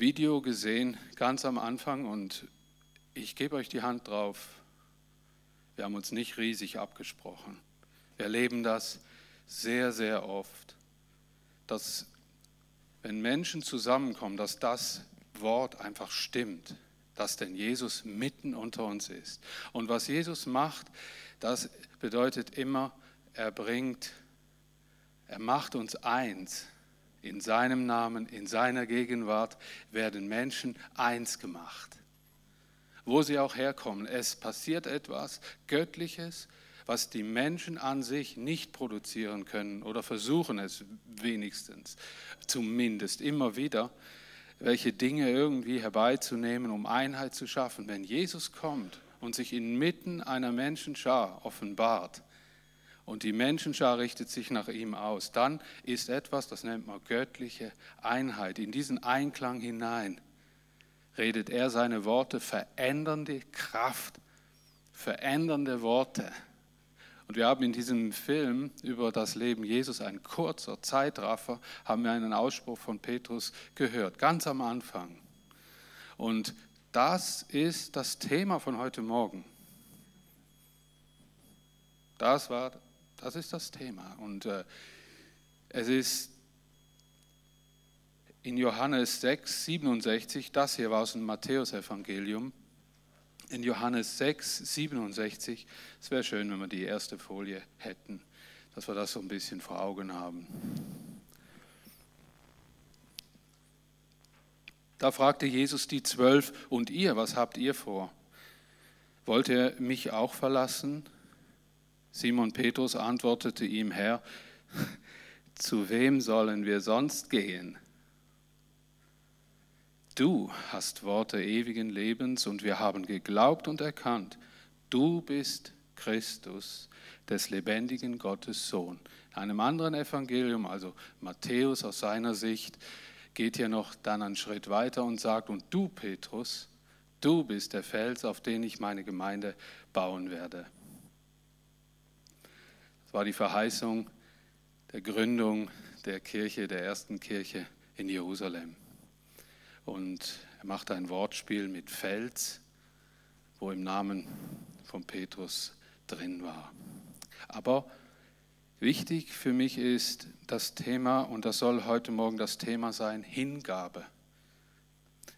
Video gesehen, ganz am Anfang, und ich gebe euch die Hand drauf. Wir haben uns nicht riesig abgesprochen. Wir erleben das sehr, sehr oft, dass wenn Menschen zusammenkommen, dass das Wort einfach stimmt, dass denn Jesus mitten unter uns ist. Und was Jesus macht, das bedeutet immer, er bringt, er macht uns eins. In seinem Namen, in seiner Gegenwart werden Menschen eins gemacht. Wo sie auch herkommen, es passiert etwas Göttliches, was die Menschen an sich nicht produzieren können oder versuchen es wenigstens, zumindest immer wieder, welche Dinge irgendwie herbeizunehmen, um Einheit zu schaffen. Wenn Jesus kommt und sich inmitten einer Menschenschar offenbart, und die Menschenschar richtet sich nach ihm aus, dann ist etwas, das nennt man göttliche Einheit. In diesen Einklang hinein redet er seine Worte, verändernde Kraft, verändernde Worte. Und wir haben in diesem Film über das Leben Jesus, ein kurzer Zeitraffer, haben wir einen Ausspruch von Petrus gehört, ganz am Anfang. Und das ist das Thema von heute Morgen. Das war das ist das Thema. Und äh, es ist in Johannes 6, 67, das hier war aus dem Matthäusevangelium. In Johannes 6, 67, es wäre schön, wenn wir die erste Folie hätten, dass wir das so ein bisschen vor Augen haben. Da fragte Jesus die Zwölf, und ihr, was habt ihr vor? Wollt ihr mich auch verlassen? Simon Petrus antwortete ihm, Herr, zu wem sollen wir sonst gehen? Du hast Worte ewigen Lebens und wir haben geglaubt und erkannt, du bist Christus, des lebendigen Gottes Sohn. In einem anderen Evangelium, also Matthäus aus seiner Sicht, geht hier noch dann einen Schritt weiter und sagt, und du, Petrus, du bist der Fels, auf den ich meine Gemeinde bauen werde. Es war die Verheißung der Gründung der Kirche, der ersten Kirche in Jerusalem. Und er macht ein Wortspiel mit Fels, wo im Namen von Petrus drin war. Aber wichtig für mich ist das Thema, und das soll heute Morgen das Thema sein, Hingabe.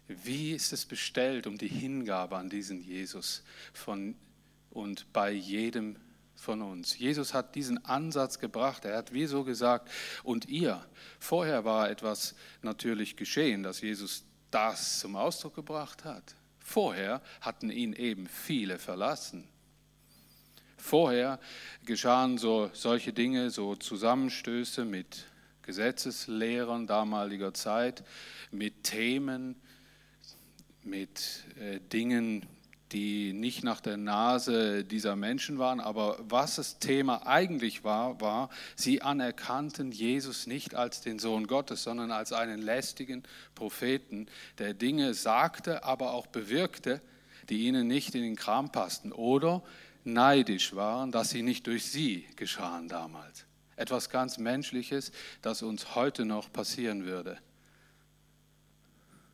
Wie ist es bestellt um die Hingabe an diesen Jesus von und bei jedem von uns. Jesus hat diesen Ansatz gebracht. Er hat wieso gesagt, und ihr. Vorher war etwas natürlich geschehen, dass Jesus das zum Ausdruck gebracht hat. Vorher hatten ihn eben viele verlassen. Vorher geschahen so solche Dinge, so Zusammenstöße mit Gesetzeslehrern damaliger Zeit, mit Themen, mit äh, Dingen, die nicht nach der Nase dieser Menschen waren, aber was das Thema eigentlich war, war, sie anerkannten Jesus nicht als den Sohn Gottes, sondern als einen lästigen Propheten, der Dinge sagte, aber auch bewirkte, die ihnen nicht in den Kram passten oder neidisch waren, dass sie nicht durch sie geschahen damals. Etwas ganz Menschliches, das uns heute noch passieren würde.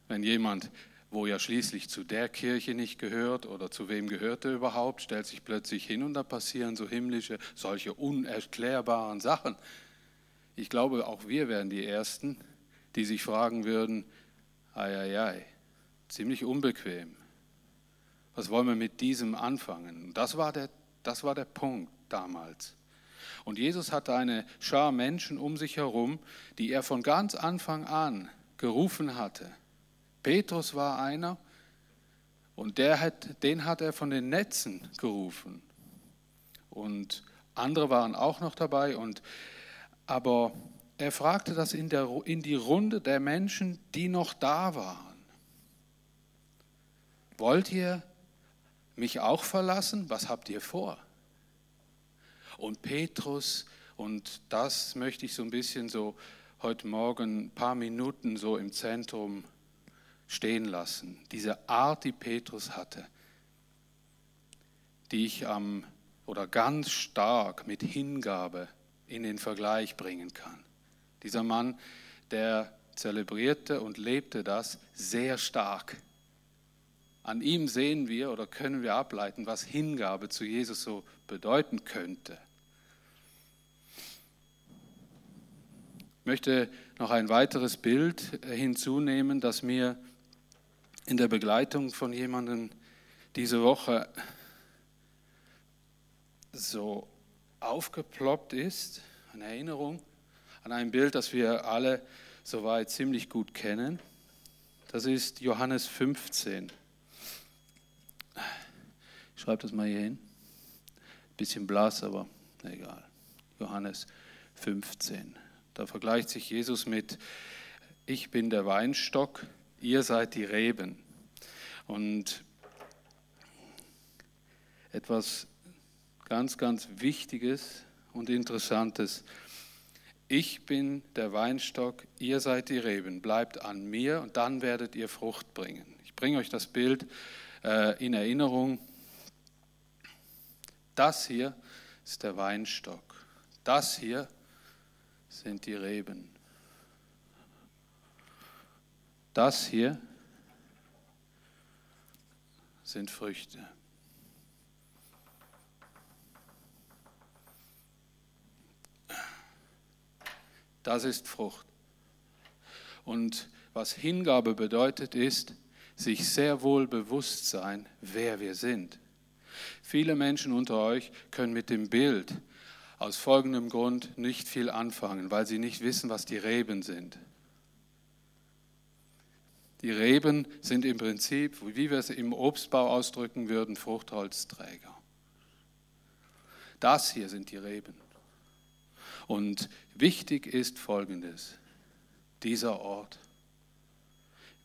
Wenn jemand wo ja schließlich zu der Kirche nicht gehört oder zu wem gehört er überhaupt, stellt sich plötzlich hin und da passieren so himmlische, solche unerklärbaren Sachen. Ich glaube, auch wir wären die Ersten, die sich fragen würden, ei, ei, ei, ziemlich unbequem. Was wollen wir mit diesem anfangen? Das war der, das war der Punkt damals. Und Jesus hatte eine Schar Menschen um sich herum, die er von ganz Anfang an gerufen hatte Petrus war einer und der hat, den hat er von den Netzen gerufen. Und andere waren auch noch dabei. Und, aber er fragte das in, der, in die Runde der Menschen, die noch da waren. Wollt ihr mich auch verlassen? Was habt ihr vor? Und Petrus, und das möchte ich so ein bisschen so heute Morgen ein paar Minuten so im Zentrum stehen lassen. Diese Art, die Petrus hatte, die ich am oder ganz stark mit Hingabe in den Vergleich bringen kann. Dieser Mann, der zelebrierte und lebte das sehr stark. An ihm sehen wir oder können wir ableiten, was Hingabe zu Jesus so bedeuten könnte. Ich möchte noch ein weiteres Bild hinzunehmen, das mir in der Begleitung von jemandem diese Woche so aufgeploppt ist, eine Erinnerung an ein Bild, das wir alle soweit ziemlich gut kennen. Das ist Johannes 15. Ich schreibe das mal hier hin. Bisschen blass, aber egal. Johannes 15. Da vergleicht sich Jesus mit, ich bin der Weinstock, ihr seid die Reben. Und etwas ganz, ganz Wichtiges und Interessantes. Ich bin der Weinstock, ihr seid die Reben, bleibt an mir und dann werdet ihr Frucht bringen. Ich bringe euch das Bild äh, in Erinnerung. Das hier ist der Weinstock. Das hier sind die Reben. Das hier sind Früchte. Das ist Frucht. Und was Hingabe bedeutet, ist, sich sehr wohl bewusst sein, wer wir sind. Viele Menschen unter euch können mit dem Bild aus folgendem Grund nicht viel anfangen, weil sie nicht wissen, was die Reben sind. Die Reben sind im Prinzip, wie wir es im Obstbau ausdrücken würden, Fruchtholzträger. Das hier sind die Reben. Und wichtig ist Folgendes, dieser Ort.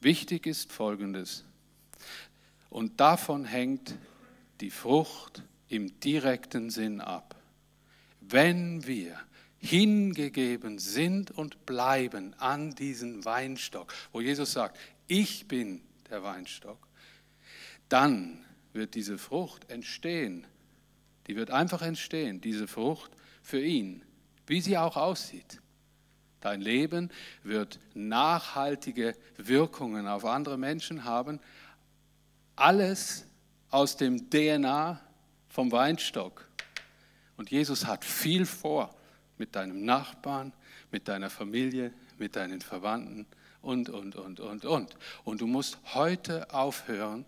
Wichtig ist Folgendes. Und davon hängt die Frucht im direkten Sinn ab. Wenn wir hingegeben sind und bleiben an diesen Weinstock, wo Jesus sagt, ich bin der Weinstock, dann wird diese Frucht entstehen. Die wird einfach entstehen, diese Frucht für ihn wie sie auch aussieht. Dein Leben wird nachhaltige Wirkungen auf andere Menschen haben. Alles aus dem DNA vom Weinstock. Und Jesus hat viel vor mit deinem Nachbarn, mit deiner Familie, mit deinen Verwandten und, und, und, und, und. Und du musst heute aufhören,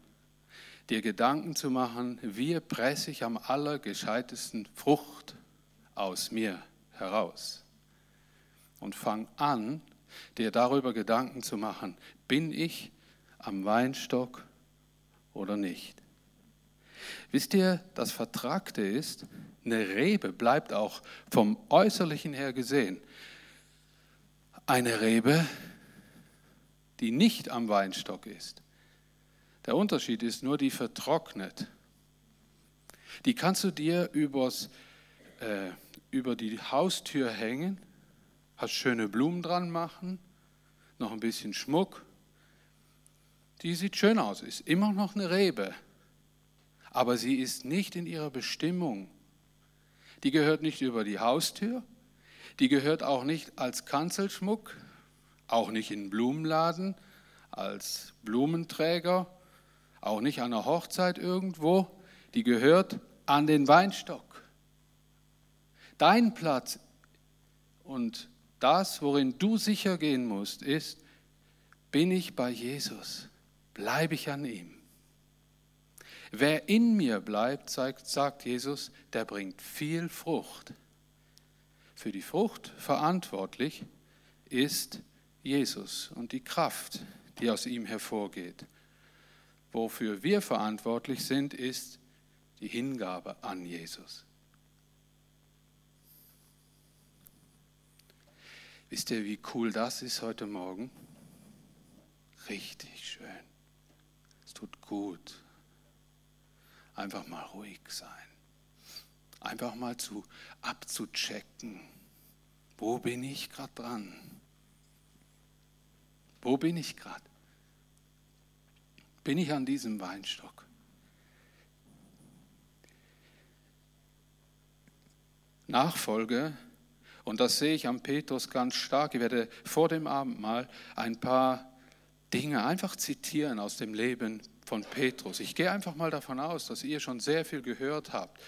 dir Gedanken zu machen, wie presse ich am allergescheitesten Frucht aus mir heraus. Und fang an, dir darüber Gedanken zu machen, bin ich am Weinstock oder nicht? Wisst ihr, das Vertragte ist, eine Rebe bleibt auch vom Äußerlichen her gesehen eine Rebe, die nicht am Weinstock ist. Der Unterschied ist nur, die vertrocknet. Die kannst du dir übers äh, über die Haustür hängen, hast schöne Blumen dran machen, noch ein bisschen Schmuck. Die sieht schön aus, ist immer noch eine Rebe, aber sie ist nicht in ihrer Bestimmung. Die gehört nicht über die Haustür, die gehört auch nicht als Kanzelschmuck, auch nicht in Blumenladen, als Blumenträger, auch nicht an einer Hochzeit irgendwo. Die gehört an den Weinstock. Dein Platz und das, worin du sicher gehen musst, ist, bin ich bei Jesus? Bleibe ich an ihm? Wer in mir bleibt, sagt, Jesus, der bringt viel Frucht. Für die Frucht verantwortlich ist Jesus und die Kraft, die aus ihm hervorgeht. Wofür wir verantwortlich sind, ist die Hingabe an Jesus. Wisst ihr, wie cool das ist heute Morgen? Richtig schön. Es tut gut. Einfach mal ruhig sein. Einfach mal zu abzuchecken. Wo bin ich gerade dran? Wo bin ich gerade? Bin ich an diesem Weinstock? Nachfolge Und das sehe ich am Petrus ganz stark. Ich werde vor dem Abendmahl ein paar Dinge einfach zitieren aus dem Leben von Petrus. Ich gehe einfach mal davon aus, dass ihr schon sehr viel gehört habt,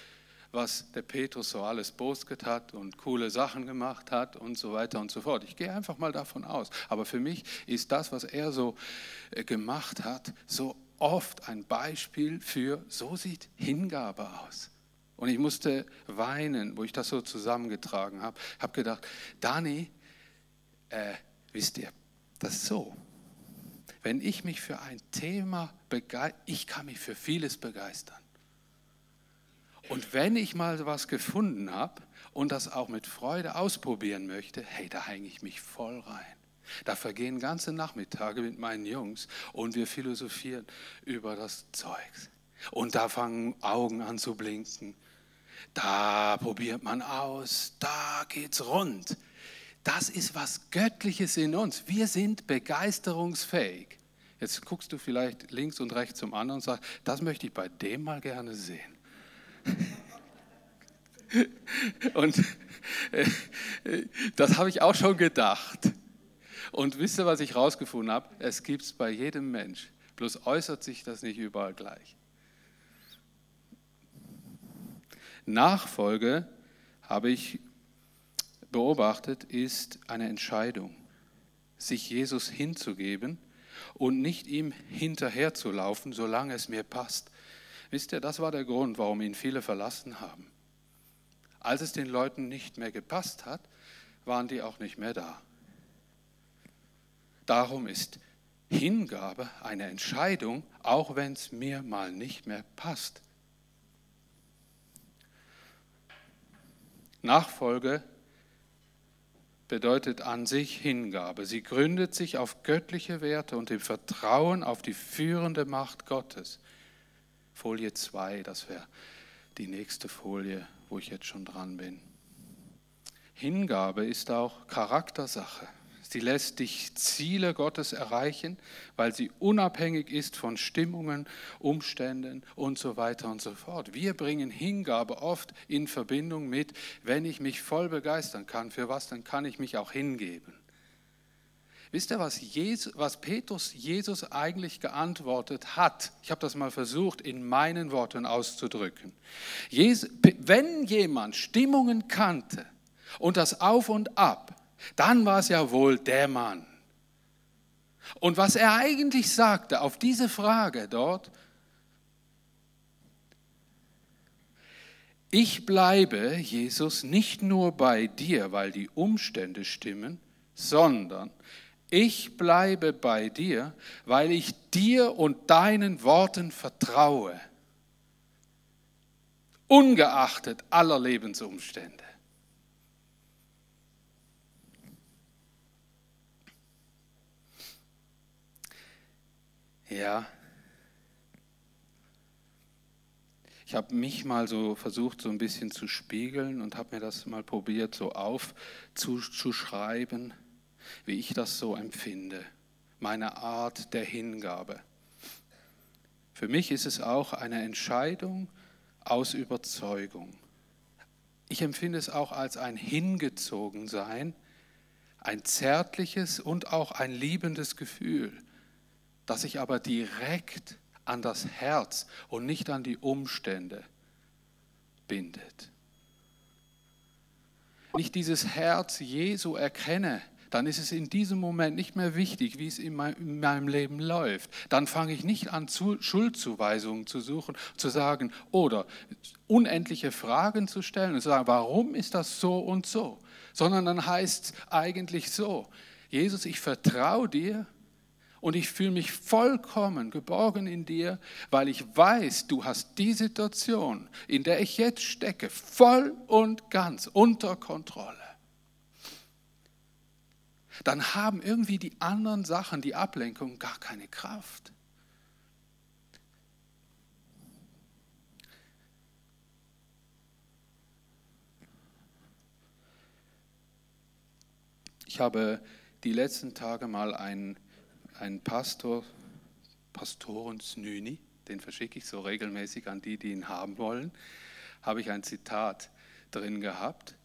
was der Petrus so alles bosget hat und coole Sachen gemacht hat und so weiter und so fort. Ich gehe einfach mal davon aus. Aber für mich ist das, was er so äh, gemacht hat, so oft ein Beispiel für, so sieht Hingabe aus. Und ich musste weinen, wo ich das so zusammengetragen habe. Ich habe gedacht, Dani, äh, wisst ihr, das ist so. Wenn ich mich für ein Thema begeistere, ich kann mich für vieles begeistern. Und wenn ich mal was gefunden habe und das auch mit Freude ausprobieren möchte, hey, da hänge ich mich voll rein. Da vergehen ganze Nachmittage mit meinen Jungs und wir philosophieren über das Zeugs. Und da fangen Augen an zu blinken da probiert man aus, da geht's rund. Das ist was Göttliches in uns. Wir sind begeisterungsfähig. Jetzt guckst du vielleicht links und rechts zum anderen und sagst, das möchte ich bei dem mal gerne sehen. und äh, das habe ich auch schon gedacht. Und wisst ihr, was ich rausgefunden habe? Es gibt es bei jedem Mensch. Bloß äußert sich das nicht überall gleich. Nachfolge, habe ich beobachtet, ist eine Entscheidung, sich Jesus hinzugeben und nicht ihm hinterherzulaufen, solange es mir passt. Wisst ihr, das war der Grund, warum ihn viele verlassen haben. Als es den Leuten nicht mehr gepasst hat, waren die auch nicht mehr da. Darum ist Hingabe eine Entscheidung, auch wenn es mir mal nicht mehr passt. Nachfolge bedeutet an sich Hingabe. Sie gründet sich auf göttliche Werte und dem Vertrauen auf die führende Macht Gottes. Folie 2, das wäre die nächste Folie, wo ich jetzt schon dran bin. Hingabe ist auch Charaktersache. Sie lässt dich Ziele Gottes erreichen, weil sie unabhängig ist von Stimmungen, Umständen und so weiter und so fort. Wir bringen Hingabe oft in Verbindung mit, wenn ich mich voll begeistern kann, für was, dann kann ich mich auch hingeben. Wisst ihr, was, Jesus, was Petrus Jesus eigentlich geantwortet hat? Ich habe das mal versucht, in meinen Worten auszudrücken. Jesus, wenn jemand Stimmungen kannte und das Auf und Ab, dann war es ja wohl der Mann. Und was er eigentlich sagte auf diese Frage dort, ich bleibe, Jesus, nicht nur bei dir, weil die Umstände stimmen, sondern ich bleibe bei dir, weil ich dir und deinen Worten vertraue, ungeachtet aller Lebensumstände. Ja. Ich habe mich mal so versucht, so ein bisschen zu spiegeln und habe mir das mal probiert, so aufzuschreiben, wie ich das so empfinde. Meine Art der Hingabe. Für mich ist es auch eine Entscheidung aus Überzeugung. Ich empfinde es auch als ein Hingezogensein, ein zärtliches und auch ein liebendes Gefühl das sich aber direkt an das Herz und nicht an die Umstände bindet. Wenn ich dieses Herz Jesu erkenne, dann ist es in diesem Moment nicht mehr wichtig, wie es in meinem Leben läuft. Dann fange ich nicht an, Schuldzuweisungen zu suchen, zu sagen oder unendliche Fragen zu stellen und zu sagen, warum ist das so und so? Sondern dann heißt es eigentlich so, Jesus, ich vertraue dir und ich fühle mich vollkommen geborgen in dir, weil ich weiß, du hast die Situation, in der ich jetzt stecke, voll und ganz unter Kontrolle. Dann haben irgendwie die anderen Sachen, die Ablenkung, gar keine Kraft. Ich habe die letzten Tage mal einen ein Pastor, Pastoren Snüni, den verschicke ich so regelmäßig an die, die ihn haben wollen, habe ich ein Zitat drin gehabt.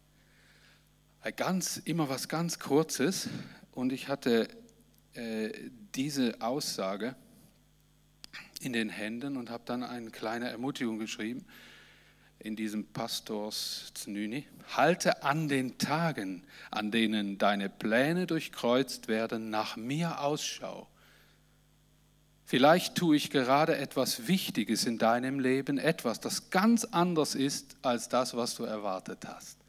Ganz, immer was ganz Kurzes und ich hatte äh, diese Aussage in den Händen und habe dann eine kleine Ermutigung geschrieben in diesem Pastors Znüni. Halte an den Tagen, an denen deine Pläne durchkreuzt werden, nach mir Ausschau. Vielleicht tue ich gerade etwas Wichtiges in deinem Leben, etwas, das ganz anders ist als das, was du erwartet hast.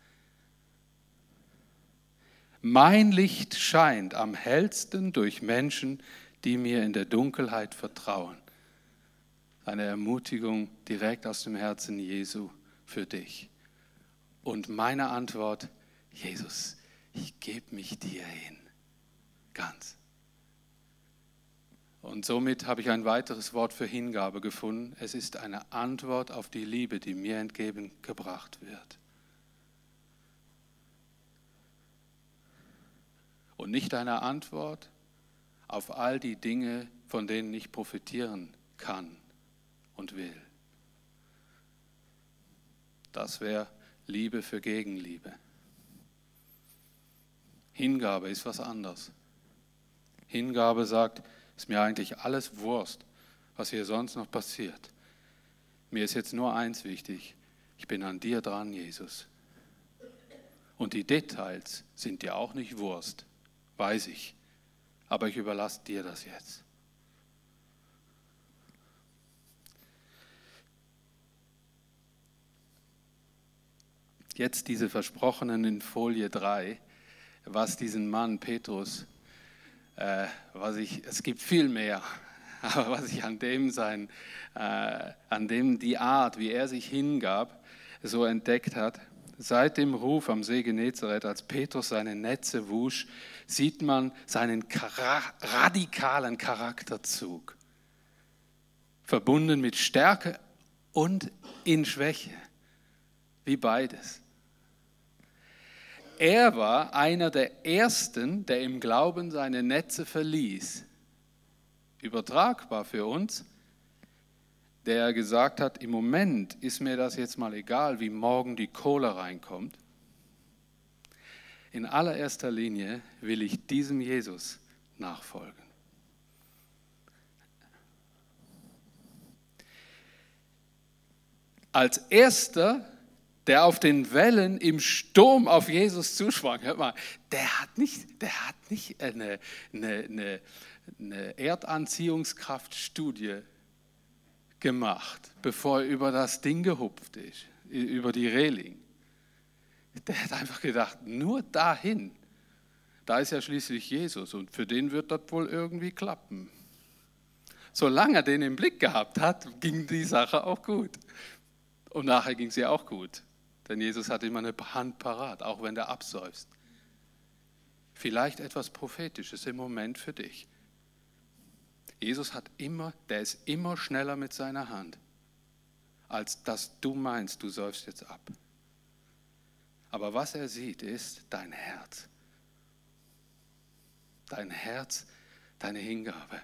Mein Licht scheint am hellsten durch Menschen, die mir in der Dunkelheit vertrauen. Eine Ermutigung direkt aus dem Herzen Jesu für dich. Und meine Antwort, Jesus, ich gebe mich dir hin. Ganz. Und somit habe ich ein weiteres Wort für Hingabe gefunden. Es ist eine Antwort auf die Liebe, die mir entgegengebracht wird. Und nicht eine Antwort auf all die Dinge, von denen ich profitieren kann und will. Das wäre Liebe für Gegenliebe. Hingabe ist was anderes. Hingabe sagt, ist mir eigentlich alles Wurst, was hier sonst noch passiert. Mir ist jetzt nur eins wichtig, ich bin an dir dran, Jesus. Und die Details sind dir auch nicht Wurst weiß ich. Aber ich überlasse dir das jetzt. Jetzt diese Versprochenen in Folie 3, was diesen Mann Petrus, äh, was ich, es gibt viel mehr, aber was ich an dem sein, äh, an dem die Art, wie er sich hingab, so entdeckt hat. Seit dem Ruf am See Genezareth, als Petrus seine Netze wusch, sieht man seinen radikalen Charakterzug, verbunden mit Stärke und in Schwäche, wie beides. Er war einer der Ersten, der im Glauben seine Netze verließ. Übertragbar für uns, der gesagt hat, im Moment ist mir das jetzt mal egal, wie morgen die Kohle reinkommt. In allererster Linie will ich diesem Jesus nachfolgen. Als erster, der auf den Wellen im Sturm auf Jesus zusprang, hört mal, der hat nicht, der hat nicht eine, eine, eine, eine Erdanziehungskraftstudie gemacht, bevor er über das Ding gehupft ist, über die Reling. Der hat einfach gedacht, nur dahin. Da ist ja schließlich Jesus und für den wird das wohl irgendwie klappen. Solange er den im Blick gehabt hat, ging die Sache auch gut. Und nachher ging sie auch gut. Denn Jesus hat immer eine Hand parat, auch wenn der absäuft. Vielleicht etwas Prophetisches im Moment für dich. Jesus hat immer, der ist immer schneller mit seiner Hand, als dass du meinst, du säufst jetzt ab. Aber was er sieht, ist dein Herz. Dein Herz, deine Hingabe.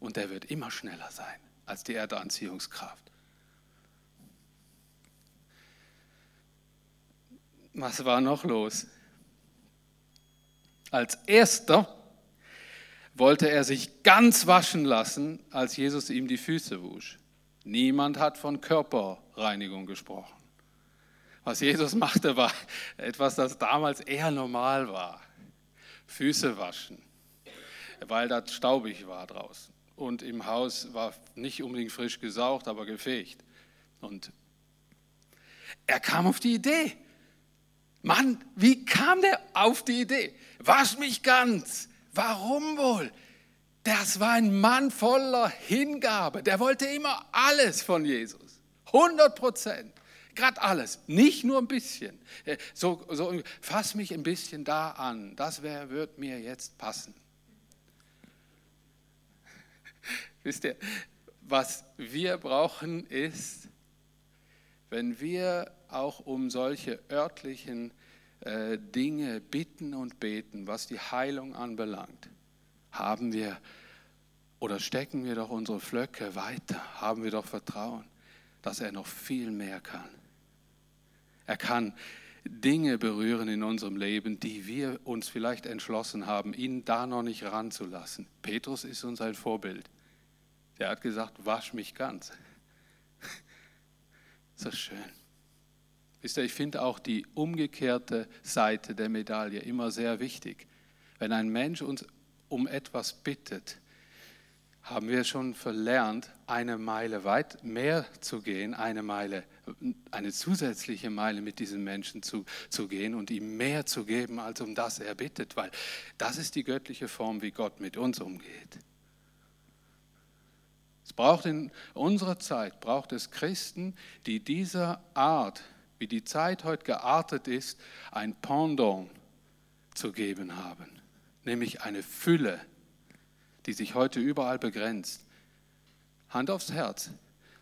Und der wird immer schneller sein als die Erdanziehungskraft. Was war noch los? Als erster wollte er sich ganz waschen lassen, als Jesus ihm die Füße wusch. Niemand hat von Körperreinigung gesprochen. Was Jesus machte, war etwas, das damals eher normal war. Füße waschen, weil das staubig war draußen. Und im Haus war nicht unbedingt frisch gesaugt, aber gefegt. Und er kam auf die Idee. Mann, wie kam der auf die Idee? Wasch mich ganz. Warum wohl? Das war ein Mann voller Hingabe. Der wollte immer alles von Jesus. 100 Prozent. Gerade alles, nicht nur ein bisschen. Äh, so, so, fass mich ein bisschen da an, das wär, wird mir jetzt passen. Wisst ihr, was wir brauchen ist, wenn wir auch um solche örtlichen äh, Dinge bitten und beten, was die Heilung anbelangt, haben wir oder stecken wir doch unsere Flöcke weiter, haben wir doch Vertrauen, dass er noch viel mehr kann. Er kann Dinge berühren in unserem Leben, die wir uns vielleicht entschlossen haben, ihn da noch nicht ranzulassen. Petrus ist uns ein Vorbild. Der hat gesagt, wasch mich ganz. So schön. Wisst ihr, ich finde auch die umgekehrte Seite der Medaille immer sehr wichtig. Wenn ein Mensch uns um etwas bittet, haben wir schon verlernt, eine Meile weit mehr zu gehen, eine Meile, eine zusätzliche Meile mit diesem Menschen zu, zu gehen und ihm mehr zu geben, als um das er bittet, weil das ist die göttliche Form, wie Gott mit uns umgeht. Es braucht in unserer Zeit, braucht es Christen, die dieser Art, wie die Zeit heute geartet ist, ein Pendant zu geben haben, nämlich eine Fülle die sich heute überall begrenzt. Hand aufs Herz,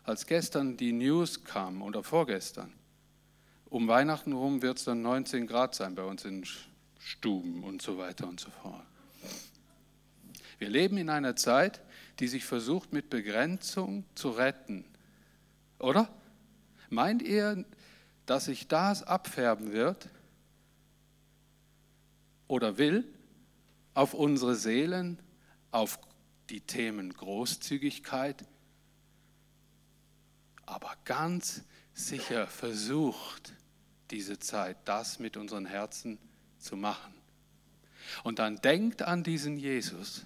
als gestern die News kam oder vorgestern, um Weihnachten rum wird es dann 19 Grad sein bei uns in Stuben und so weiter und so fort. Wir leben in einer Zeit, die sich versucht, mit Begrenzung zu retten. Oder? Meint ihr, dass sich das abfärben wird oder will auf unsere Seelen auf die Themen Großzügigkeit, aber ganz sicher versucht diese Zeit, das mit unseren Herzen zu machen. Und dann denkt an diesen Jesus,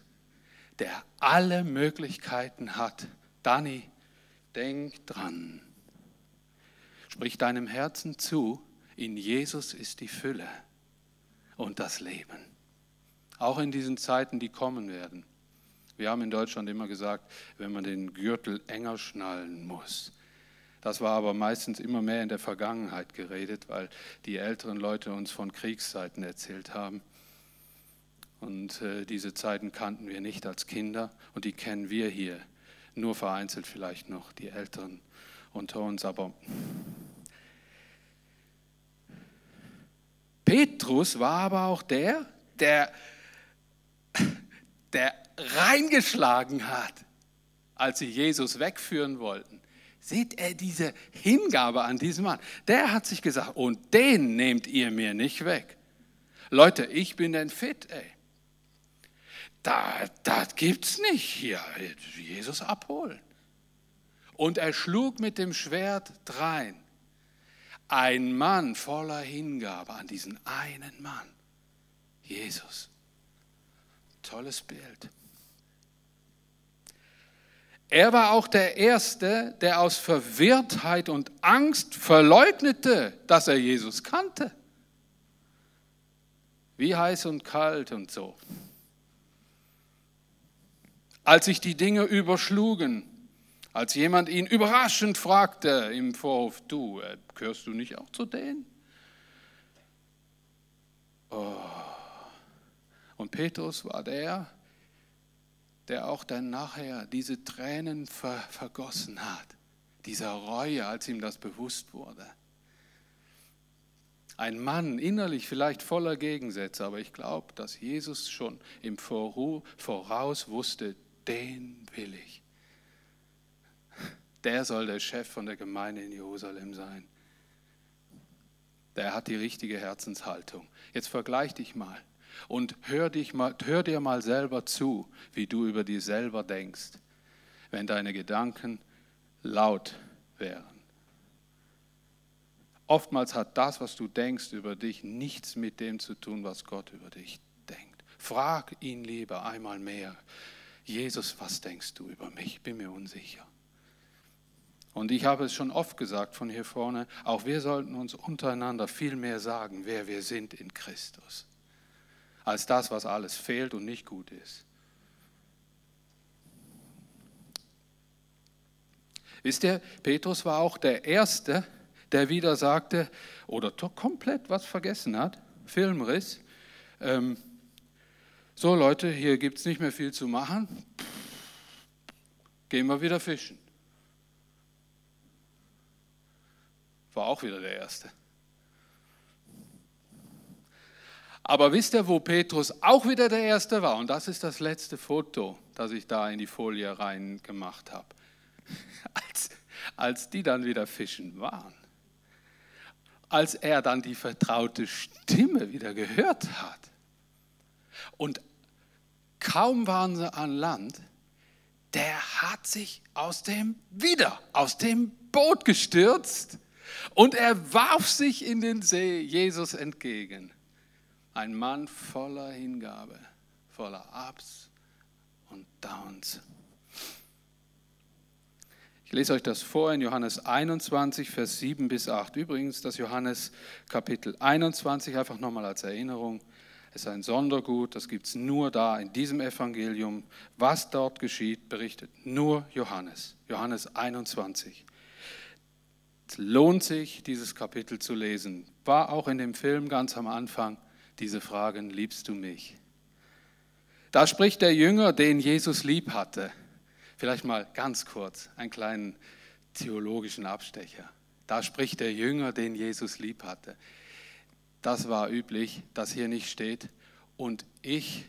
der alle Möglichkeiten hat. Dani, denk dran. Sprich deinem Herzen zu, in Jesus ist die Fülle und das Leben. Auch in diesen Zeiten, die kommen werden. Wir haben in Deutschland immer gesagt, wenn man den Gürtel enger schnallen muss. Das war aber meistens immer mehr in der Vergangenheit geredet, weil die älteren Leute uns von Kriegszeiten erzählt haben. Und äh, diese Zeiten kannten wir nicht als Kinder und die kennen wir hier. Nur vereinzelt vielleicht noch die Älteren unter uns. Aber Petrus war aber auch der, der, der reingeschlagen hat, als sie Jesus wegführen wollten. Seht er diese Hingabe an diesen Mann? Der hat sich gesagt, und den nehmt ihr mir nicht weg. Leute, ich bin denn fit, ey. Da, das gibt's nicht hier. Jesus abholen. Und er schlug mit dem Schwert drein. Ein Mann voller Hingabe an diesen einen Mann. Jesus. Tolles Bild. Er war auch der Erste, der aus Verwirrtheit und Angst verleugnete, dass er Jesus kannte. Wie heiß und kalt und so. Als sich die Dinge überschlugen, als jemand ihn überraschend fragte im Vorhof, du, äh, gehörst du nicht auch zu denen? Oh. Und Petrus war der, der auch dann nachher diese Tränen ver vergossen hat, dieser Reue, als ihm das bewusst wurde. Ein Mann innerlich vielleicht voller Gegensätze, aber ich glaube, dass Jesus schon im Voraus wusste, den will ich. Der soll der Chef von der Gemeinde in Jerusalem sein. Der hat die richtige Herzenshaltung. Jetzt vergleich dich mal. Und hör, dich mal, hör dir mal selber zu, wie du über dich selber denkst, wenn deine Gedanken laut wären. Oftmals hat das, was du denkst über dich, nichts mit dem zu tun, was Gott über dich denkt. Frag ihn lieber einmal mehr. Jesus, was denkst du über mich? Ich bin mir unsicher. Und ich habe es schon oft gesagt von hier vorne, auch wir sollten uns untereinander viel mehr sagen, wer wir sind in Christus als das, was alles fehlt und nicht gut ist. Wisst ihr, Petrus war auch der Erste, der wieder sagte oder komplett was vergessen hat, Filmriss. Ähm, so Leute, hier gibt es nicht mehr viel zu machen, gehen wir wieder fischen. War auch wieder der Erste. Aber wisst ihr, wo Petrus auch wieder der Erste war? Und das ist das letzte Foto, das ich da in die Folie rein gemacht habe. Als, als die dann wieder fischen waren. als er dann die vertraute Stimme wieder gehört hat. Und kaum waren sie an Land, der hat sich aus dem wieder aus dem Boot gestürzt und er warf sich in den See Jesus entgegen. Ein Mann voller Hingabe, voller Ups und Downs. Ich lese euch das vor in Johannes 21, Vers 7 bis 8. Übrigens, das Johannes Kapitel 21, einfach nochmal als Erinnerung. Es ist ein Sondergut, das gibt es nur da in diesem Evangelium. Was dort geschieht, berichtet nur Johannes. Johannes 21. Es lohnt sich, dieses Kapitel zu lesen. War auch in dem Film ganz am Anfang diese Fragen, liebst du mich? Da spricht der Jünger, den Jesus lieb hatte. Vielleicht mal ganz kurz einen kleinen theologischen Abstecher. Da spricht der Jünger, den Jesus lieb hatte. Das war üblich, dass hier nicht steht. Und ich,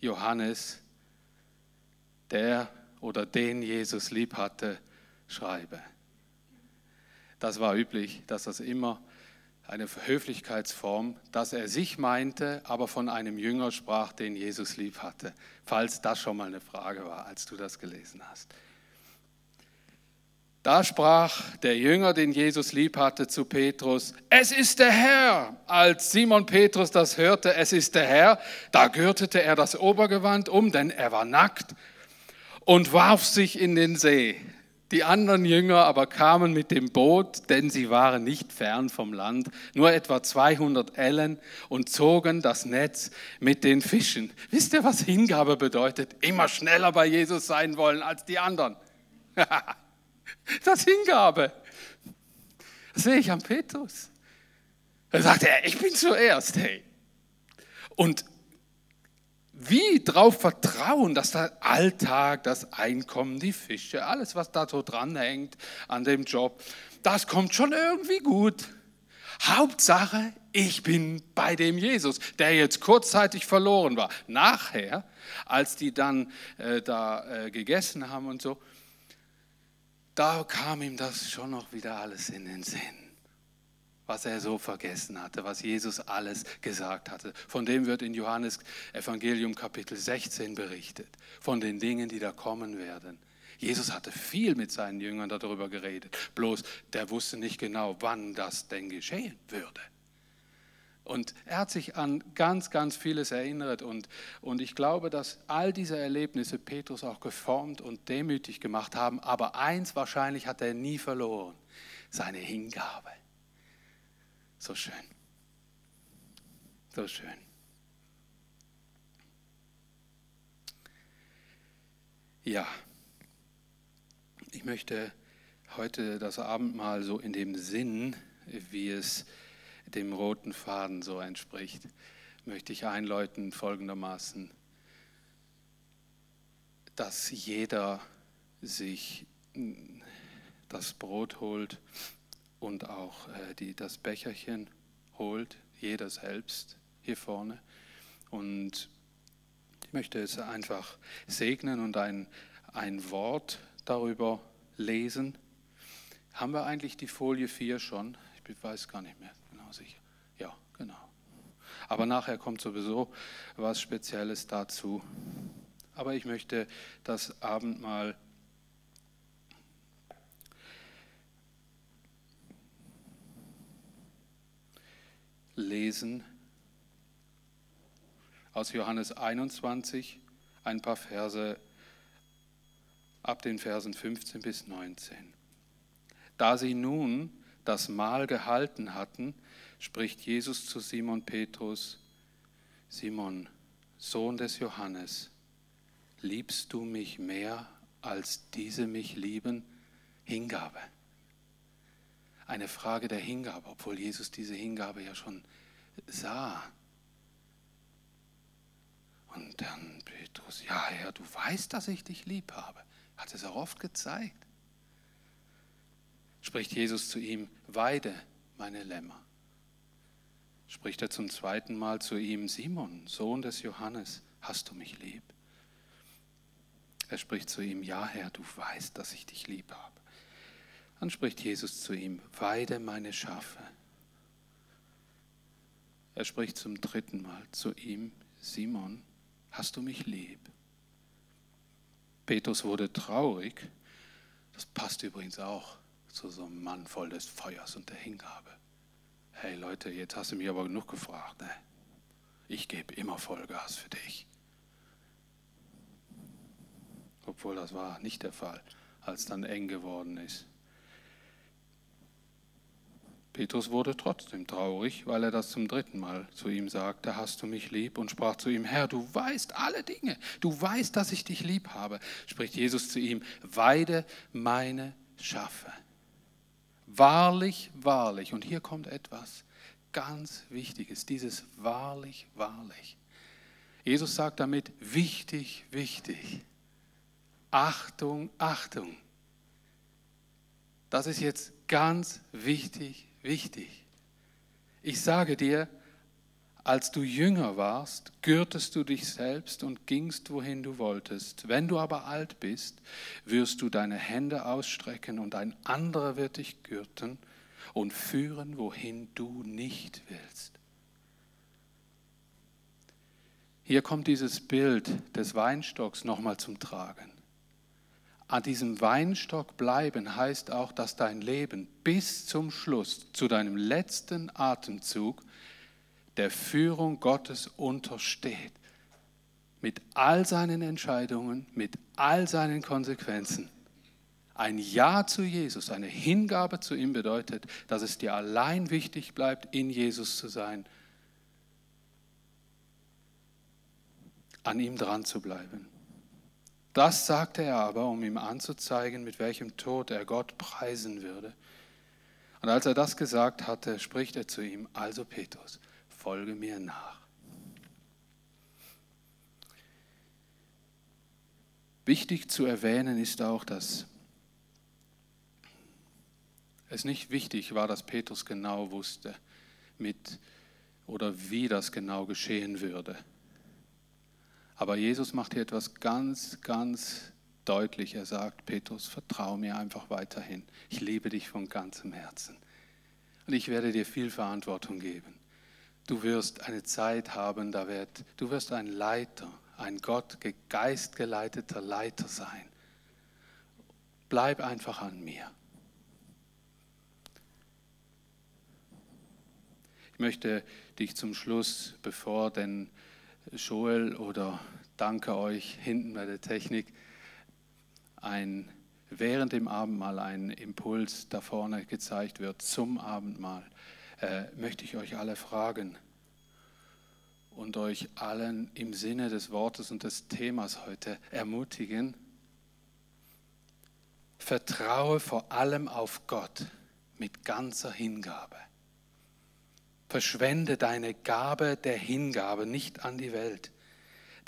Johannes, der oder den Jesus lieb hatte, schreibe. Das war üblich, dass das immer eine Höflichkeitsform, dass er sich meinte, aber von einem Jünger sprach, den Jesus lieb hatte. Falls das schon mal eine Frage war, als du das gelesen hast. Da sprach der Jünger, den Jesus lieb hatte, zu Petrus, es ist der Herr. Als Simon Petrus das hörte, es ist der Herr, da gürtete er das Obergewand um, denn er war nackt, und warf sich in den See. Die anderen Jünger aber kamen mit dem Boot, denn sie waren nicht fern vom Land, nur etwa 200 Ellen und zogen das Netz mit den Fischen. Wisst ihr, was Hingabe bedeutet? Immer schneller bei Jesus sein wollen als die anderen. das Hingabe. Das sehe ich am Petrus. Da sagt er, ich bin zuerst, hey. Und wie darauf vertrauen, dass der Alltag, das Einkommen, die Fische, alles, was da so dranhängt an dem Job, das kommt schon irgendwie gut. Hauptsache, ich bin bei dem Jesus, der jetzt kurzzeitig verloren war. Nachher, als die dann äh, da äh, gegessen haben und so, da kam ihm das schon noch wieder alles in den Sinn was er so vergessen hatte, was Jesus alles gesagt hatte. Von dem wird in Johannes Evangelium Kapitel 16 berichtet, von den Dingen, die da kommen werden. Jesus hatte viel mit seinen Jüngern darüber geredet, bloß der wusste nicht genau, wann das denn geschehen würde. Und er hat sich an ganz, ganz vieles erinnert. Und, und ich glaube, dass all diese Erlebnisse Petrus auch geformt und demütig gemacht haben. Aber eins wahrscheinlich hat er nie verloren, seine Hingabe. So schön. So schön. Ja, ich möchte heute das Abendmahl so in dem Sinn, wie es dem roten Faden so entspricht, möchte ich einläuten folgendermaßen, dass jeder sich das Brot holt und auch äh, die, das Becherchen holt, jeder selbst hier vorne. Und ich möchte es einfach segnen und ein, ein Wort darüber lesen. Haben wir eigentlich die Folie 4 schon? Ich weiß gar nicht mehr genau sicher. Ja, genau. Aber nachher kommt sowieso was Spezielles dazu. Aber ich möchte das Abendmahl lesen aus Johannes 21 ein paar Verse ab den Versen 15 bis 19. Da sie nun das Mahl gehalten hatten, spricht Jesus zu Simon Petrus, Simon, Sohn des Johannes, liebst du mich mehr als diese mich lieben? Hingabe eine Frage der Hingabe, obwohl Jesus diese Hingabe ja schon sah. Und dann Petrus, ja Herr, du weißt, dass ich dich lieb habe. Hat es auch oft gezeigt. Spricht Jesus zu ihm, weide meine Lämmer. Spricht er zum zweiten Mal zu ihm, Simon, Sohn des Johannes, hast du mich lieb? Er spricht zu ihm, ja Herr, du weißt, dass ich dich lieb habe. Dann spricht Jesus zu ihm, weide meine Schafe. Er spricht zum dritten Mal zu ihm, Simon, hast du mich lieb? Petrus wurde traurig. Das passt übrigens auch zu so einem Mann voll des Feuers und der Hingabe. Hey Leute, jetzt hast du mich aber genug gefragt. Ne? Ich gebe immer Vollgas für dich. Obwohl das war nicht der Fall, als dann eng geworden ist. Petrus wurde trotzdem traurig, weil er das zum dritten Mal zu ihm sagte, hast du mich lieb? Und sprach zu ihm, Herr, du weißt alle Dinge, du weißt, dass ich dich lieb habe. Spricht Jesus zu ihm, weide meine Schafe. Wahrlich, wahrlich, und hier kommt etwas ganz Wichtiges, dieses wahrlich, wahrlich. Jesus sagt damit, wichtig, wichtig. Achtung, Achtung. Das ist jetzt ganz wichtig, wichtig. Ich sage dir, als du jünger warst, gürtest du dich selbst und gingst, wohin du wolltest. Wenn du aber alt bist, wirst du deine Hände ausstrecken und ein anderer wird dich gürten und führen, wohin du nicht willst. Hier kommt dieses Bild des Weinstocks nochmal zum Tragen an diesem Weinstock bleiben heißt auch, dass dein Leben bis zum Schluss, zu deinem letzten Atemzug, der Führung Gottes untersteht. Mit all seinen Entscheidungen, mit all seinen Konsequenzen. Ein Ja zu Jesus, eine Hingabe zu ihm bedeutet, dass es dir allein wichtig bleibt, in Jesus zu sein, an ihm dran zu bleiben. Das sagte er aber, um ihm anzuzeigen, mit welchem Tod er Gott preisen würde. Und als er das gesagt hatte, spricht er zu ihm, also Petrus, folge mir nach. Wichtig zu erwähnen ist auch, dass es nicht wichtig war, dass Petrus genau wusste, mit oder wie das genau geschehen würde. Aber Jesus macht hier etwas ganz, ganz deutlich. Er sagt, Petrus, vertraue mir einfach weiterhin. Ich liebe dich von ganzem Herzen. Und ich werde dir viel Verantwortung geben. Du wirst eine Zeit haben, da wird, du wirst ein Leiter, ein Gott geistgeleiteter Leiter sein. Bleib einfach an mir. Ich möchte dich zum Schluss, bevor denn Joel oder danke euch hinten bei der Technik, ein, während dem Abendmahl ein Impuls da vorne gezeigt wird zum Abendmahl, äh, möchte ich euch alle fragen und euch allen im Sinne des Wortes und des Themas heute ermutigen. Vertraue vor allem auf Gott mit ganzer Hingabe. Verschwende deine Gabe der Hingabe nicht an die Welt,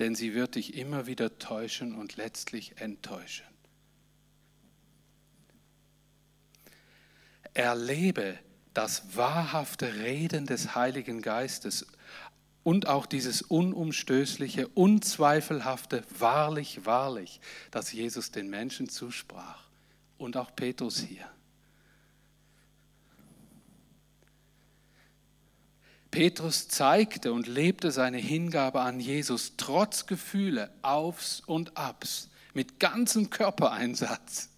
denn sie wird dich immer wieder täuschen und letztlich enttäuschen. Erlebe das wahrhafte Reden des Heiligen Geistes und auch dieses unumstößliche, unzweifelhafte Wahrlich, wahrlich, das Jesus den Menschen zusprach und auch Petrus hier. Petrus zeigte und lebte seine Hingabe an Jesus trotz Gefühle, Aufs und Abs, mit ganzem Körpereinsatz.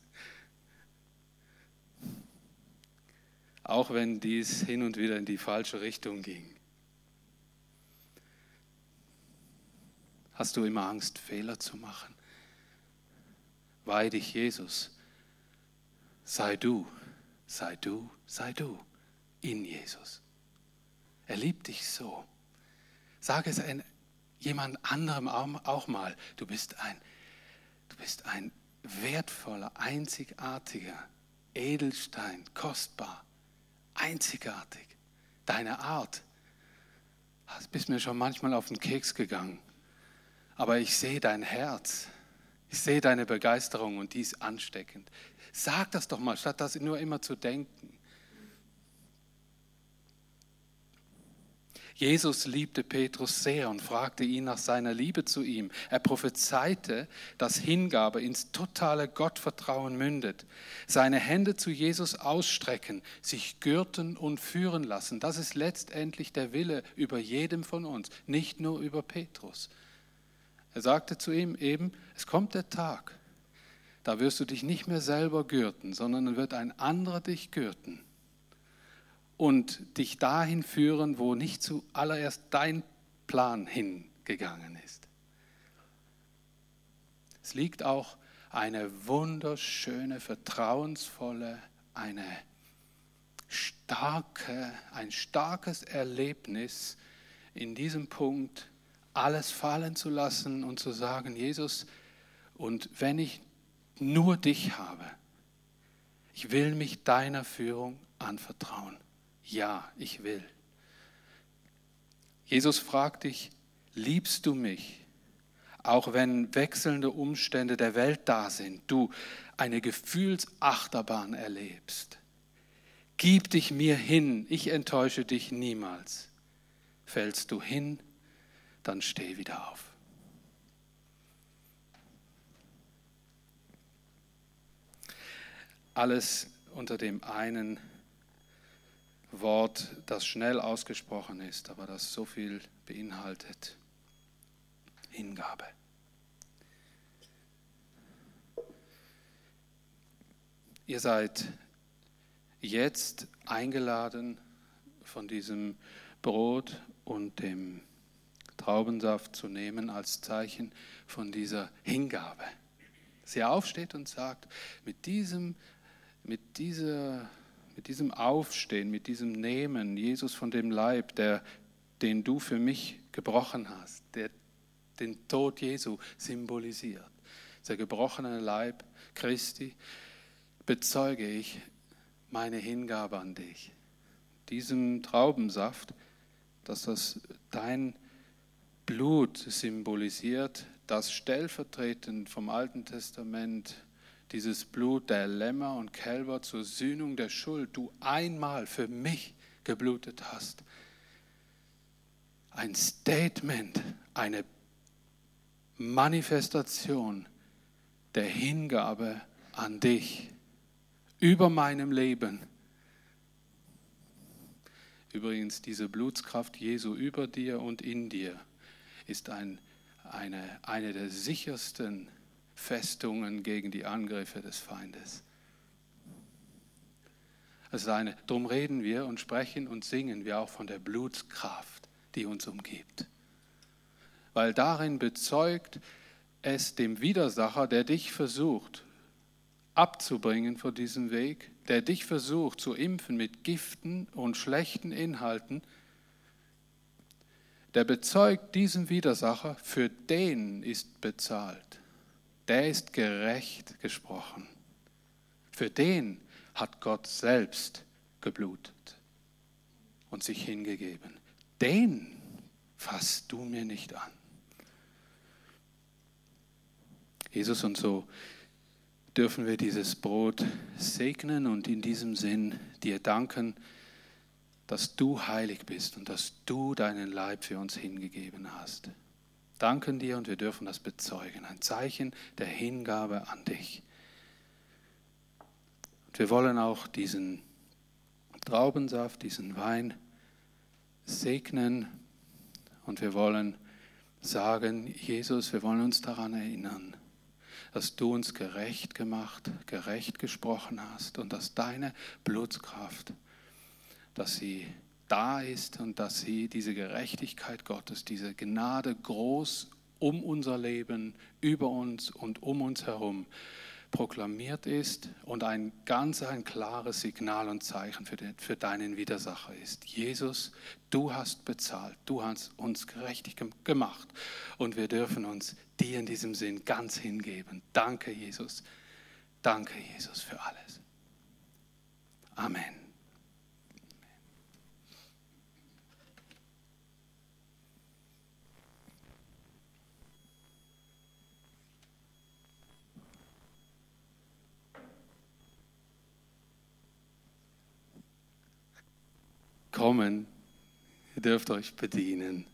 Auch wenn dies hin und wieder in die falsche Richtung ging. Hast du immer Angst, Fehler zu machen? Weih dich, Jesus. Sei du, sei du, sei du in Jesus. Er liebt dich so. Sag es jemand anderem auch mal. Du bist ein, du bist ein wertvoller, einzigartiger Edelstein, kostbar, einzigartig. Deine Art. Du bist mir schon manchmal auf den Keks gegangen. Aber ich sehe dein Herz. Ich sehe deine Begeisterung und die ist ansteckend. Sag das doch mal, statt das nur immer zu denken. Jesus liebte Petrus sehr und fragte ihn nach seiner Liebe zu ihm. Er prophezeite, dass Hingabe ins totale Gottvertrauen mündet. Seine Hände zu Jesus ausstrecken, sich gürten und führen lassen. Das ist letztendlich der Wille über jedem von uns, nicht nur über Petrus. Er sagte zu ihm eben, es kommt der Tag, da wirst du dich nicht mehr selber gürten, sondern wird ein anderer dich gürten und dich dahin führen, wo nicht zuallererst dein Plan hingegangen ist. Es liegt auch eine wunderschöne, vertrauensvolle, eine starke, ein starkes Erlebnis in diesem Punkt, alles fallen zu lassen und zu sagen, Jesus, und wenn ich nur dich habe, ich will mich deiner Führung anvertrauen ja, ich will. Jesus fragt dich, liebst du mich? Auch wenn wechselnde Umstände der Welt da sind, du eine Gefühlsachterbahn erlebst. Gib dich mir hin, ich enttäusche dich niemals. Fällst du hin, dann steh wieder auf. Alles unter dem einen Wort, das schnell ausgesprochen ist, aber das so viel beinhaltet. Hingabe. Ihr seid jetzt eingeladen, von diesem Brot und dem Traubensaft zu nehmen als Zeichen von dieser Hingabe. Dass ihr aufsteht und sagt, mit diesem, mit dieser mit diesem Aufstehen, mit diesem Nehmen, Jesus von dem Leib, der, den du für mich gebrochen hast, der den Tod Jesu symbolisiert, der gebrochene Leib Christi, bezeuge ich meine Hingabe an dich. Diesem Traubensaft, dass das dein Blut symbolisiert, das stellvertretend vom Alten Testament dieses Blut der Lämmer und Kälber zur Sühnung der Schuld du einmal für mich geblutet hast. Ein Statement, eine Manifestation der Hingabe an dich über meinem Leben. Übrigens, diese Blutskraft Jesu über dir und in dir ist ein, eine, eine der sichersten Festungen gegen die Angriffe des Feindes. Also eine, darum reden wir und sprechen und singen wir auch von der Blutskraft, die uns umgibt. Weil darin bezeugt es dem Widersacher, der dich versucht abzubringen von diesem Weg, der dich versucht zu impfen mit Giften und schlechten Inhalten, der bezeugt diesem Widersacher, für den ist bezahlt der ist gerecht gesprochen. Für den hat Gott selbst geblutet und sich hingegeben. Den fasst du mir nicht an. Jesus, und so dürfen wir dieses Brot segnen und in diesem Sinn dir danken, dass du heilig bist und dass du deinen Leib für uns hingegeben hast danken dir und wir dürfen das bezeugen. Ein Zeichen der Hingabe an dich. Und wir wollen auch diesen Traubensaft, diesen Wein segnen und wir wollen sagen, Jesus, wir wollen uns daran erinnern, dass du uns gerecht gemacht, gerecht gesprochen hast und dass deine Blutskraft, dass sie da ist und dass sie diese Gerechtigkeit Gottes, diese Gnade groß um unser Leben, über uns und um uns herum proklamiert ist und ein ganz ein klares Signal und Zeichen für, den, für deinen Widersacher ist. Jesus, du hast bezahlt, du hast uns gerechtig gemacht und wir dürfen uns dir in diesem Sinn ganz hingeben. Danke, Jesus. Danke, Jesus, für alles. Amen. Kommen dürft euch bedienen.